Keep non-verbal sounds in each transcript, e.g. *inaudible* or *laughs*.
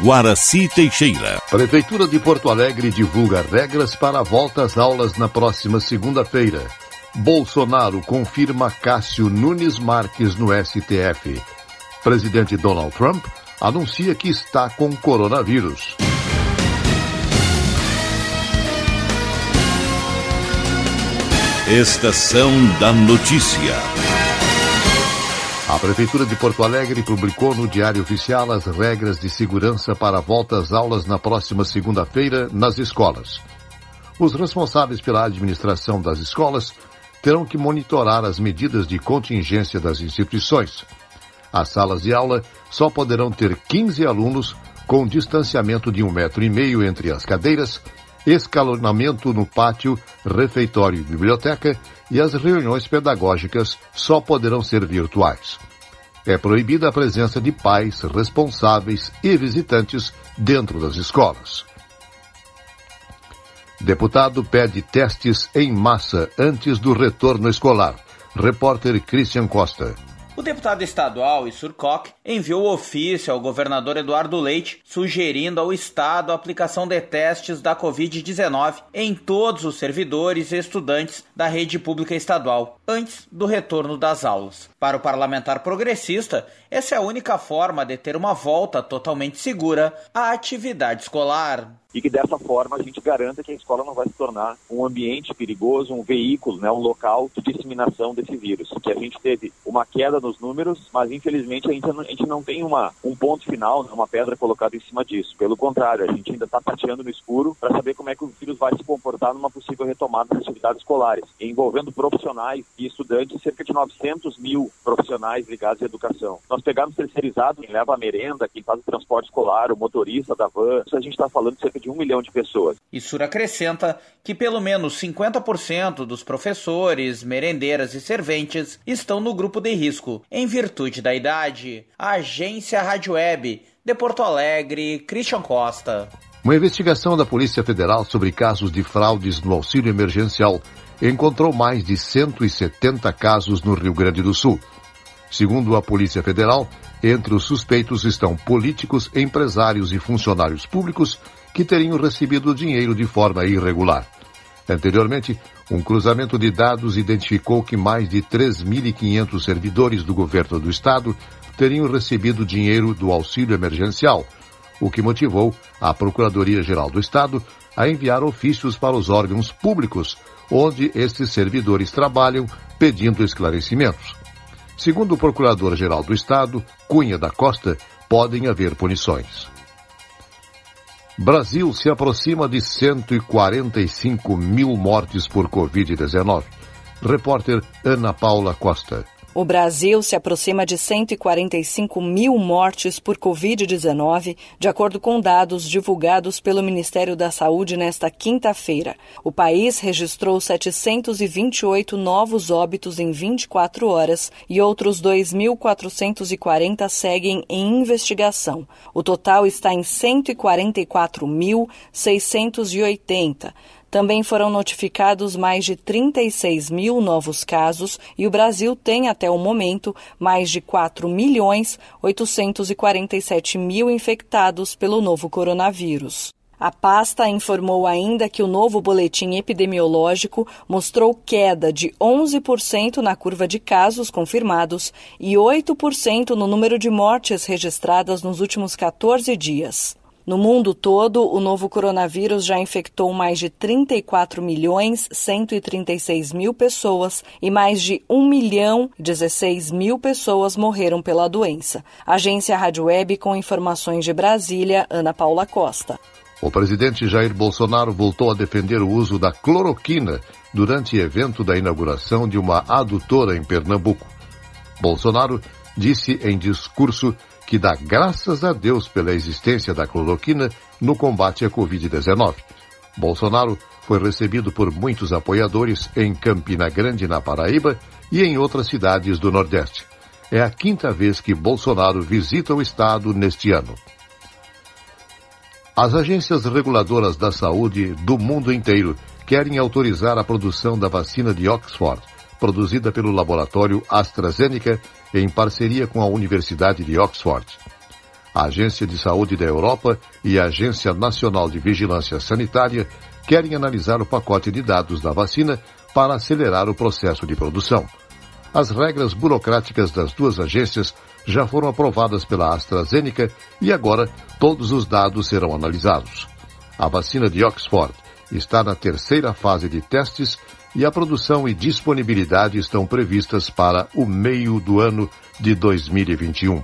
Guaraci Teixeira. Prefeitura de Porto Alegre divulga regras para a volta às aulas na próxima segunda-feira. Bolsonaro confirma Cássio Nunes Marques no STF. Presidente Donald Trump anuncia que está com coronavírus. Estação da Notícia. A Prefeitura de Porto Alegre publicou no Diário Oficial as regras de segurança para a volta às aulas na próxima segunda-feira nas escolas. Os responsáveis pela administração das escolas terão que monitorar as medidas de contingência das instituições. As salas de aula só poderão ter 15 alunos com distanciamento de um metro e meio entre as cadeiras escalonamento no pátio, refeitório e biblioteca e as reuniões pedagógicas só poderão ser virtuais. É proibida a presença de pais, responsáveis e visitantes dentro das escolas. Deputado pede testes em massa antes do retorno escolar. Repórter Christian Costa. O deputado estadual Isur Koch enviou ofício ao governador Eduardo Leite sugerindo ao Estado a aplicação de testes da Covid-19 em todos os servidores e estudantes da rede pública estadual, antes do retorno das aulas. Para o parlamentar progressista, essa é a única forma de ter uma volta totalmente segura à atividade escolar e que dessa forma a gente garanta que a escola não vai se tornar um ambiente perigoso, um veículo, né, um local de disseminação desse vírus. Que a gente teve uma queda nos números, mas infelizmente a gente não, a gente não tem uma, um ponto final, né, uma pedra colocada em cima disso. Pelo contrário, a gente ainda está tateando no escuro para saber como é que o vírus vai se comportar numa possível retomada das atividades escolares, envolvendo profissionais e estudantes, cerca de 900 mil profissionais ligados à educação. Nós pegamos terceirizado, quem leva a merenda, quem faz o transporte escolar, o motorista da van, isso a gente está falando de cerca de um milhão de pessoas. Isso acrescenta que pelo menos 50% dos professores, merendeiras e serventes estão no grupo de risco, em virtude da idade. A agência Rádio Web, de Porto Alegre, Christian Costa. Uma investigação da Polícia Federal sobre casos de fraudes no auxílio emergencial encontrou mais de 170 casos no Rio Grande do Sul. Segundo a Polícia Federal, entre os suspeitos estão políticos, empresários e funcionários públicos que teriam recebido dinheiro de forma irregular. Anteriormente, um cruzamento de dados identificou que mais de 3.500 servidores do governo do estado teriam recebido dinheiro do auxílio emergencial, o que motivou a Procuradoria-Geral do Estado a enviar ofícios para os órgãos públicos onde estes servidores trabalham, pedindo esclarecimentos. Segundo o Procurador-Geral do Estado, Cunha da Costa, podem haver punições. Brasil se aproxima de 145 mil mortes por Covid-19. Repórter Ana Paula Costa. O Brasil se aproxima de 145 mil mortes por Covid-19, de acordo com dados divulgados pelo Ministério da Saúde nesta quinta-feira. O país registrou 728 novos óbitos em 24 horas e outros 2.440 seguem em investigação. O total está em 144.680. Também foram notificados mais de 36 mil novos casos e o Brasil tem até o momento mais de 4 milhões 847 mil infectados pelo novo coronavírus. A pasta informou ainda que o novo boletim epidemiológico mostrou queda de 11% na curva de casos confirmados e 8% no número de mortes registradas nos últimos 14 dias. No mundo todo, o novo coronavírus já infectou mais de 34 milhões 136 mil pessoas e mais de 1 milhão 16 mil pessoas morreram pela doença. Agência Rádio Web com informações de Brasília, Ana Paula Costa. O presidente Jair Bolsonaro voltou a defender o uso da cloroquina durante evento da inauguração de uma adutora em Pernambuco. Bolsonaro disse em discurso que dá graças a Deus pela existência da cloroquina no combate à Covid-19. Bolsonaro foi recebido por muitos apoiadores em Campina Grande, na Paraíba, e em outras cidades do Nordeste. É a quinta vez que Bolsonaro visita o estado neste ano. As agências reguladoras da saúde do mundo inteiro querem autorizar a produção da vacina de Oxford produzida pelo laboratório AstraZeneca em parceria com a Universidade de Oxford. a Agência de Saúde da Europa e a Agência Nacional de Vigilância Sanitária querem analisar o pacote de dados da vacina para acelerar o processo de produção. As regras burocráticas das duas agências já foram aprovadas pela AstraZeneca e agora todos os dados serão analisados. A vacina de Oxford está na terceira fase de testes e a produção e disponibilidade estão previstas para o meio do ano de 2021.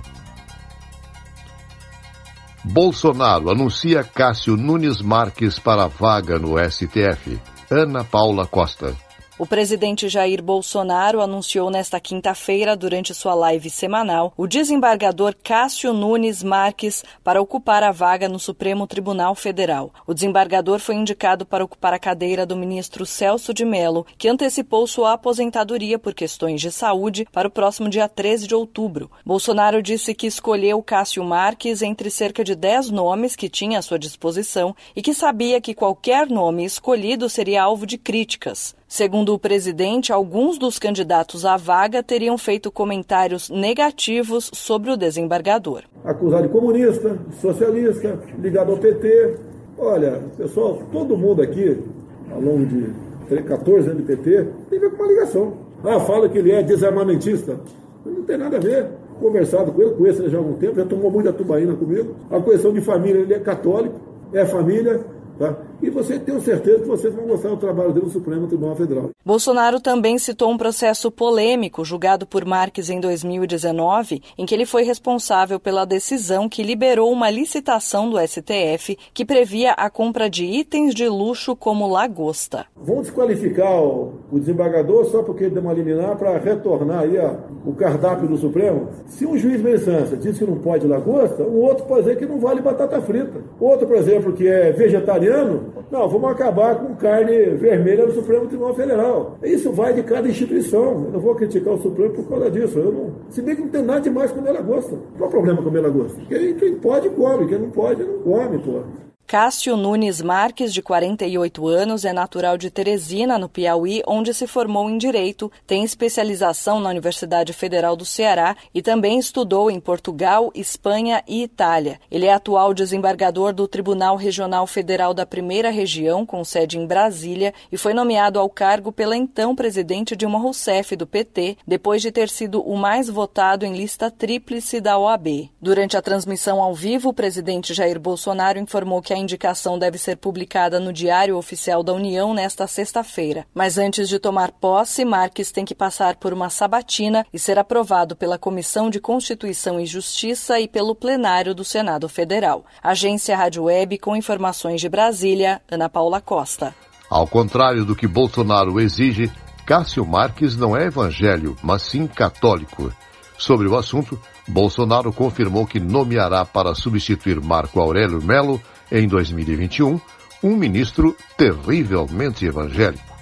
Bolsonaro anuncia Cássio Nunes Marques para vaga no STF. Ana Paula Costa. O presidente Jair Bolsonaro anunciou nesta quinta-feira, durante sua live semanal, o desembargador Cássio Nunes Marques para ocupar a vaga no Supremo Tribunal Federal. O desembargador foi indicado para ocupar a cadeira do ministro Celso de Mello, que antecipou sua aposentadoria por questões de saúde para o próximo dia 13 de outubro. Bolsonaro disse que escolheu Cássio Marques entre cerca de 10 nomes que tinha à sua disposição e que sabia que qualquer nome escolhido seria alvo de críticas. Segundo o presidente, alguns dos candidatos à vaga teriam feito comentários negativos sobre o desembargador. Acusado de comunista, socialista, ligado ao PT. Olha, pessoal, todo mundo aqui, ao longo de 14 anos de PT, tem ver com uma ligação. Ah, fala que ele é desarmamentista. Não tem nada a ver. Conversado com ele, conheço ele já há algum tempo, já tomou muita tubaína comigo. A questão de família, ele é católico, é família, Tá? E você tem certeza que vocês vão gostar do trabalho dele no Supremo Tribunal Federal. Bolsonaro também citou um processo polêmico julgado por Marques em 2019, em que ele foi responsável pela decisão que liberou uma licitação do STF que previa a compra de itens de luxo como lagosta. Vão desqualificar o, o desembargador só porque ele deu uma liminar para retornar aí a, o cardápio do Supremo? Se um juiz de instância diz que não pode lagosta, um outro pode dizer que não vale batata frita. Outro, por exemplo, que é vegetariano, não, vamos acabar com carne vermelha no Supremo Tribunal Federal. Isso vai de cada instituição. Eu não vou criticar o Supremo por causa disso. Eu não, se bem que não tem nada demais comer lagosta. Qual é o problema comer lagosta? Quem, quem pode, come. Quem não pode, não come, pô. Cássio Nunes Marques, de 48 anos, é natural de Teresina, no Piauí, onde se formou em Direito, tem especialização na Universidade Federal do Ceará e também estudou em Portugal, Espanha e Itália. Ele é atual desembargador do Tribunal Regional Federal da Primeira Região, com sede em Brasília, e foi nomeado ao cargo pela então presidente Dilma Rousseff, do PT, depois de ter sido o mais votado em lista tríplice da OAB. Durante a transmissão ao vivo, o presidente Jair Bolsonaro informou que a indicação deve ser publicada no Diário Oficial da União nesta sexta-feira. Mas antes de tomar posse, Marques tem que passar por uma sabatina e ser aprovado pela Comissão de Constituição e Justiça e pelo plenário do Senado Federal. Agência Rádio Web com informações de Brasília, Ana Paula Costa. Ao contrário do que Bolsonaro exige, Cássio Marques não é evangélico, mas sim católico. Sobre o assunto, Bolsonaro confirmou que nomeará para substituir Marco Aurélio Melo em 2021, um ministro terrivelmente evangélico.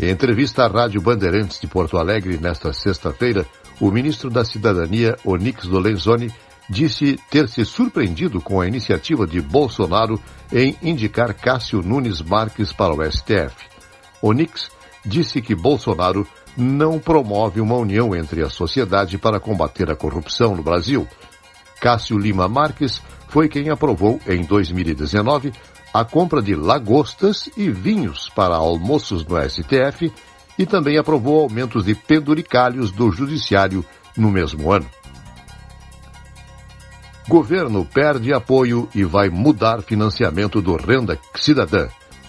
Em entrevista à Rádio Bandeirantes de Porto Alegre nesta sexta-feira, o ministro da Cidadania, Onix Lorenzoni, disse ter se surpreendido com a iniciativa de Bolsonaro em indicar Cássio Nunes Marques para o STF. Onix disse que Bolsonaro não promove uma união entre a sociedade para combater a corrupção no Brasil. Cássio Lima Marques foi quem aprovou, em 2019, a compra de lagostas e vinhos para almoços no STF e também aprovou aumentos de penduricalhos do Judiciário no mesmo ano. Governo perde apoio e vai mudar financiamento do Renda Cidadã.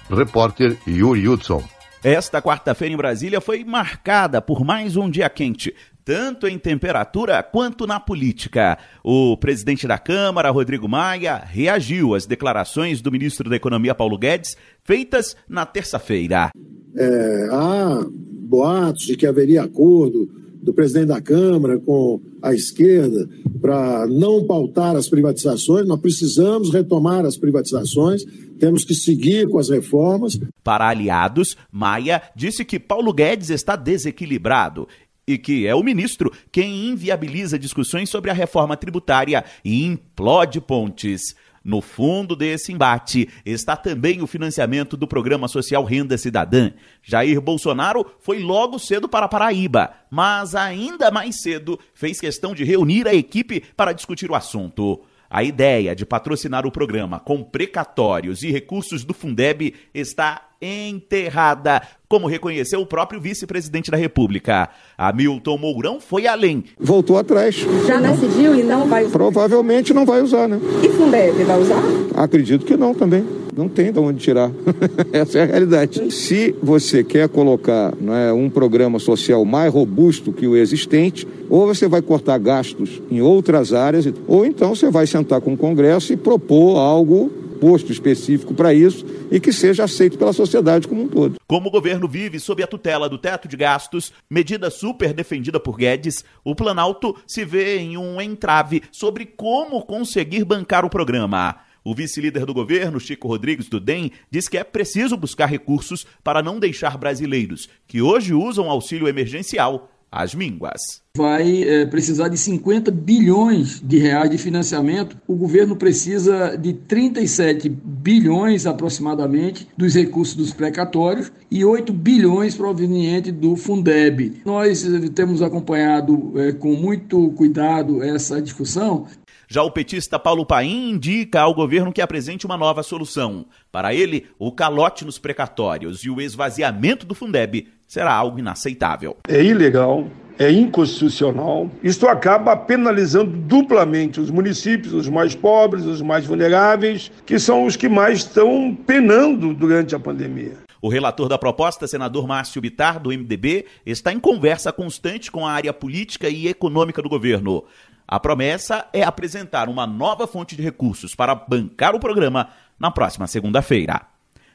Repórter Yuri Hudson. Esta quarta-feira em Brasília foi marcada por mais um dia quente tanto em temperatura quanto na política. O presidente da Câmara, Rodrigo Maia, reagiu às declarações do ministro da Economia, Paulo Guedes, feitas na terça-feira. É, há boatos de que haveria acordo do presidente da Câmara com a esquerda para não pautar as privatizações. Nós precisamos retomar as privatizações, temos que seguir com as reformas. Para aliados, Maia disse que Paulo Guedes está desequilibrado e que é o ministro quem inviabiliza discussões sobre a reforma tributária e implode pontes. No fundo desse embate está também o financiamento do programa social Renda Cidadã. Jair Bolsonaro foi logo cedo para Paraíba, mas ainda mais cedo fez questão de reunir a equipe para discutir o assunto. A ideia de patrocinar o programa com precatórios e recursos do Fundeb está enterrada, como reconheceu o próprio vice-presidente da República. Hamilton Mourão foi além. Voltou atrás. Já decidiu e não vai usar? Provavelmente não vai usar, né? E Fundeb vai usar? Acredito que não também. Não tem de onde tirar. *laughs* Essa é a realidade. Se você quer colocar é, um programa social mais robusto que o existente, ou você vai cortar gastos em outras áreas, ou então você vai sentar com o Congresso e propor algo posto específico para isso e que seja aceito pela sociedade como um todo. Como o governo vive sob a tutela do teto de gastos, medida super defendida por Guedes, o Planalto se vê em um entrave sobre como conseguir bancar o programa. O vice-líder do governo, Chico Rodrigues do DEM, diz que é preciso buscar recursos para não deixar brasileiros que hoje usam auxílio emergencial às mínguas. Vai é, precisar de 50 bilhões de reais de financiamento. O governo precisa de 37 bilhões aproximadamente dos recursos dos precatórios e 8 bilhões provenientes do Fundeb. Nós eh, temos acompanhado é, com muito cuidado essa discussão já o petista Paulo Paim indica ao governo que apresente uma nova solução. Para ele, o calote nos precatórios e o esvaziamento do Fundeb será algo inaceitável. É ilegal, é inconstitucional. Isto acaba penalizando duplamente os municípios, os mais pobres, os mais vulneráveis, que são os que mais estão penando durante a pandemia. O relator da proposta, senador Márcio Bitar, do MDB, está em conversa constante com a área política e econômica do governo. A promessa é apresentar uma nova fonte de recursos para bancar o programa na próxima segunda-feira.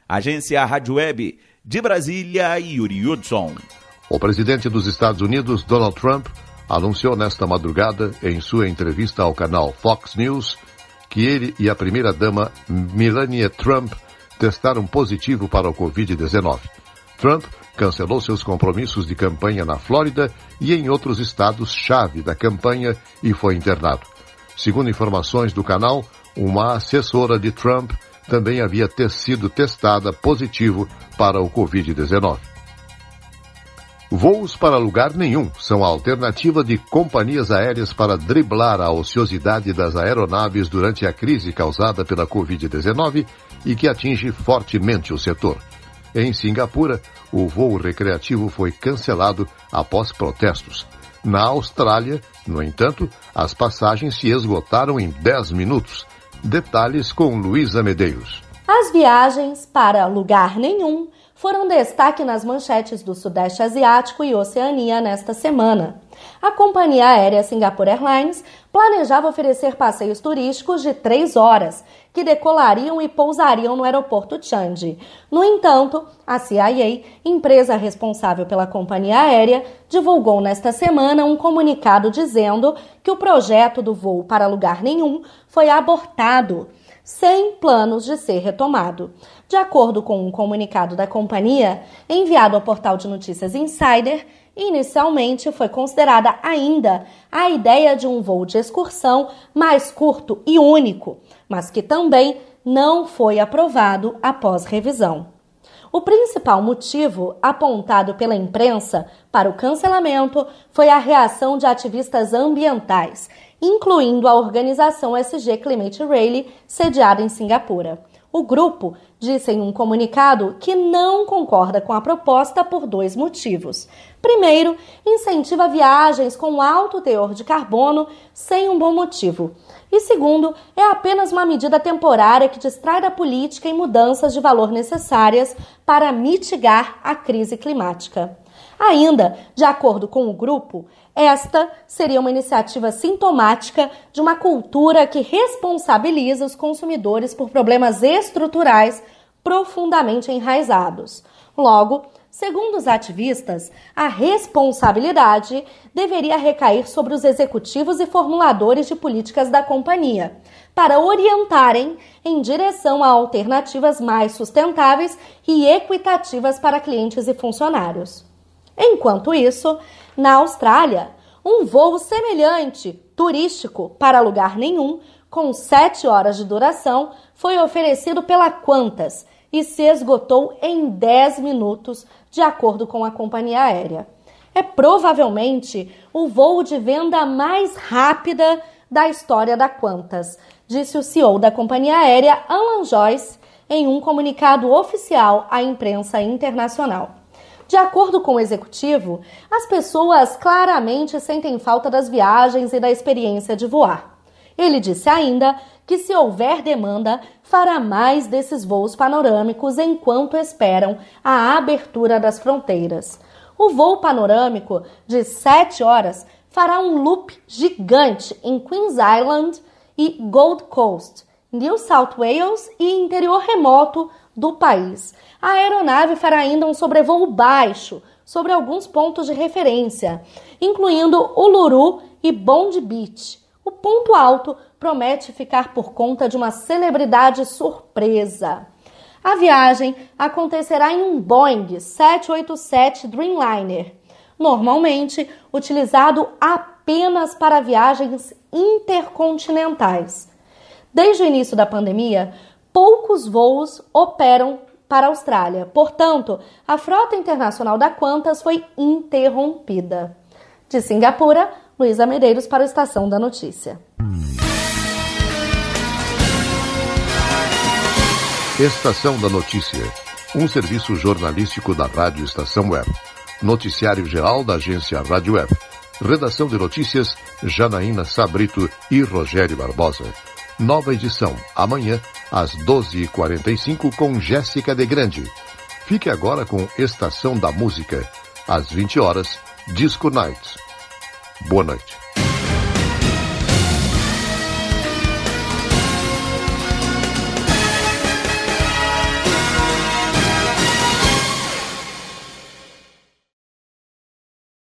Agência Rádio Web de Brasília, Yuri Hudson. O presidente dos Estados Unidos, Donald Trump, anunciou nesta madrugada, em sua entrevista ao canal Fox News, que ele e a primeira-dama Melania Trump testaram positivo para o Covid-19. Trump cancelou seus compromissos de campanha na Flórida e em outros estados-chave da campanha e foi internado. Segundo informações do canal, uma assessora de Trump também havia ter sido testada positivo para o Covid-19. Voos para lugar nenhum são a alternativa de companhias aéreas para driblar a ociosidade das aeronaves durante a crise causada pela Covid-19 e que atinge fortemente o setor. Em Singapura, o voo recreativo foi cancelado após protestos. Na Austrália, no entanto, as passagens se esgotaram em 10 minutos. Detalhes com Luísa Medeiros. As viagens para lugar nenhum foram destaque nas manchetes do Sudeste Asiático e Oceania nesta semana. A companhia aérea Singapore Airlines planejava oferecer passeios turísticos de três horas, que decolariam e pousariam no aeroporto Changi. No entanto, a CIA, empresa responsável pela companhia aérea, divulgou nesta semana um comunicado dizendo que o projeto do voo para lugar nenhum foi abortado sem planos de ser retomado. De acordo com um comunicado da companhia, enviado ao portal de notícias Insider, inicialmente foi considerada ainda a ideia de um voo de excursão mais curto e único, mas que também não foi aprovado após revisão. O principal motivo apontado pela imprensa para o cancelamento foi a reação de ativistas ambientais incluindo a organização SG Climate Rally, sediada em Singapura. O grupo disse em um comunicado que não concorda com a proposta por dois motivos. Primeiro, incentiva viagens com alto teor de carbono sem um bom motivo. E segundo, é apenas uma medida temporária que distrai da política e mudanças de valor necessárias para mitigar a crise climática. Ainda, de acordo com o grupo, esta seria uma iniciativa sintomática de uma cultura que responsabiliza os consumidores por problemas estruturais profundamente enraizados. Logo, segundo os ativistas, a responsabilidade deveria recair sobre os executivos e formuladores de políticas da companhia, para orientarem em direção a alternativas mais sustentáveis e equitativas para clientes e funcionários. Enquanto isso, na Austrália, um voo semelhante, turístico, para lugar nenhum, com 7 horas de duração, foi oferecido pela Qantas e se esgotou em 10 minutos, de acordo com a companhia aérea. É provavelmente o voo de venda mais rápida da história da Qantas, disse o CEO da companhia aérea Alan Joyce em um comunicado oficial à imprensa internacional. De acordo com o executivo, as pessoas claramente sentem falta das viagens e da experiência de voar. Ele disse ainda que, se houver demanda, fará mais desses voos panorâmicos enquanto esperam a abertura das fronteiras. O voo panorâmico de 7 horas fará um loop gigante em Queens Island e Gold Coast, New South Wales e interior remoto do país. A aeronave fará ainda um sobrevoo baixo sobre alguns pontos de referência, incluindo Uluru e Bond Beach. O ponto alto promete ficar por conta de uma celebridade surpresa. A viagem acontecerá em um Boeing 787 Dreamliner, normalmente utilizado apenas para viagens intercontinentais. Desde o início da pandemia, poucos voos operam para a Austrália. Portanto, a frota internacional da Qantas foi interrompida. De Singapura, Luísa Medeiros para a Estação da Notícia. Estação da Notícia, um serviço jornalístico da Rádio Estação Web. Noticiário geral da agência Rádio Web. Redação de notícias, Janaína Sabrito e Rogério Barbosa. Nova edição, amanhã, às 12h45, com Jéssica de Grande. Fique agora com Estação da Música, às 20 horas, Disco Nights. Boa noite.